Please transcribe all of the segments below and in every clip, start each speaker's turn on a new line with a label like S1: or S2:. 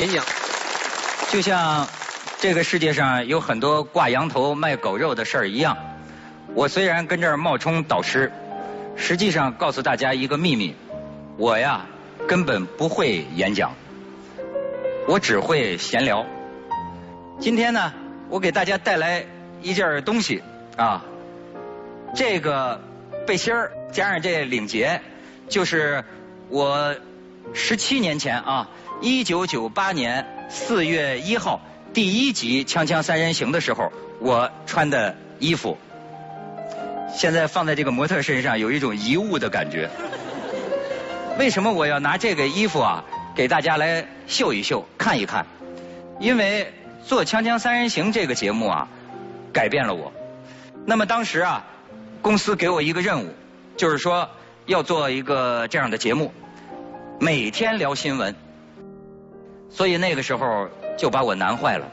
S1: 演讲。
S2: 就像这个世界上有很多挂羊头卖狗肉的事儿一样，我虽然跟这儿冒充导师，实际上告诉大家一个秘密：我呀根本不会演讲，我只会闲聊。今天呢，我给大家带来一件东西啊，这个背心儿加上这领结，就是我十七年前啊，一九九八年四月一号第一集《锵锵三人行》的时候，我穿的衣服。现在放在这个模特身上，有一种遗物的感觉。为什么我要拿这个衣服啊，给大家来秀一秀、看一看？因为做《锵锵三人行》这个节目啊，改变了我。那么当时啊，公司给我一个任务，就是说要做一个这样的节目，每天聊新闻。所以那个时候就把我难坏了。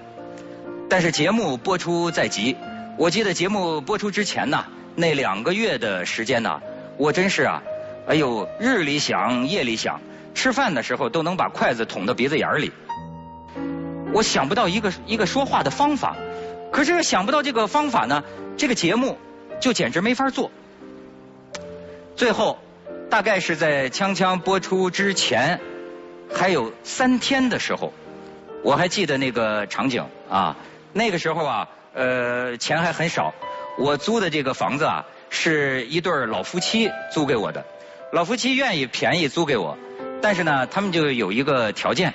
S2: 但是节目播出在即，我记得节目播出之前呢，那两个月的时间呢，我真是啊，哎呦，日里想夜里想，吃饭的时候都能把筷子捅到鼻子眼里。我想不到一个一个说话的方法，可是想不到这个方法呢，这个节目就简直没法做。最后，大概是在《锵锵》播出之前还有三天的时候，我还记得那个场景啊。那个时候啊，呃，钱还很少。我租的这个房子啊，是一对老夫妻租给我的。老夫妻愿意便宜租给我，但是呢，他们就有一个条件，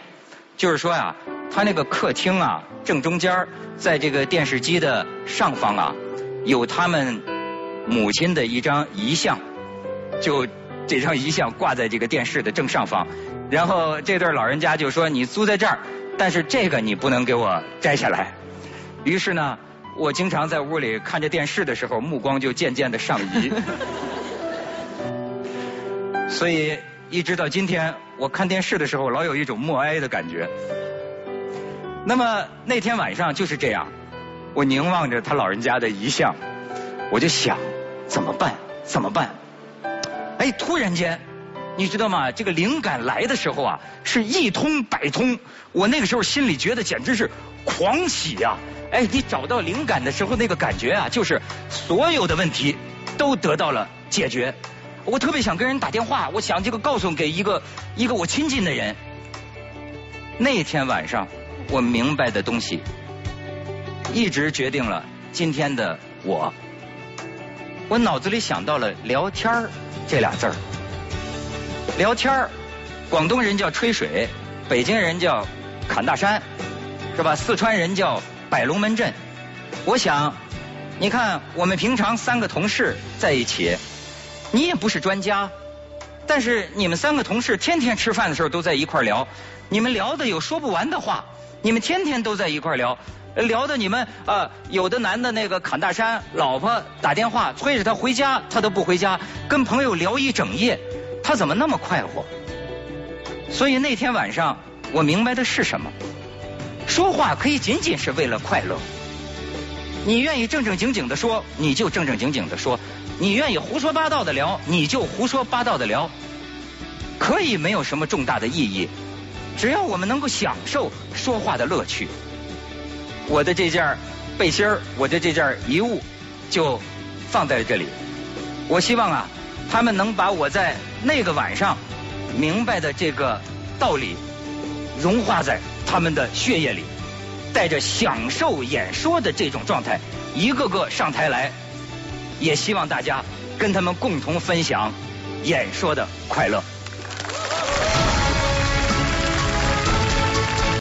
S2: 就是说呀、他那个客厅啊，正中间在这个电视机的上方啊，有他们母亲的一张遗像，就这张遗像挂在这个电视的正上方。然后这对老人家就说：“你租在这儿，但是这个你不能给我摘下来。”于是呢，我经常在屋里看着电视的时候，目光就渐渐的上移。所以一直到今天，我看电视的时候，老有一种默哀的感觉。那么那天晚上就是这样，我凝望着他老人家的遗像，我就想怎么办？怎么办？哎，突然间，你知道吗？这个灵感来的时候啊，是一通百通。我那个时候心里觉得简直是狂喜呀、哎，你找到灵感的时候，那个感觉啊，就是所有的问题都得到了解决。我特别想跟人打电话，我想这个告诉给一个一个我亲近的人。那天晚上，我明白的东西，一直决定了今天的我。我脑子里想到了“聊天儿”这俩字儿。聊天儿，广东人叫吹水，北京人叫侃大山，是吧？四川人叫摆龙门阵。我想，你看我们平常三个同事在一起，你也不是专家，但是你们三个同事天天吃饭的时候都在一块聊，你们聊的有说不完的话，你们天天都在一块聊。聊的你们啊、有的男的那个侃大山，老婆打电话催着他回家，他都不回家，跟朋友聊一整夜，他怎么那么快活？所以那天晚上，我明白的是什么？说话可以仅仅是为了快乐。你愿意正正经经的说，你就正正经经的说；你愿意胡说八道的聊，你就胡说八道的聊。可以没有什么重大的意义，只要我们能够享受说话的乐趣。我的这件背心儿，我的这件遗物，就放在这里。我希望啊，他们能把我在那个晚上明白的这个道理融化在他们的血液里，带着享受演说的这种状态，一个个上台来。也希望大家跟他们共同分享演说的快乐。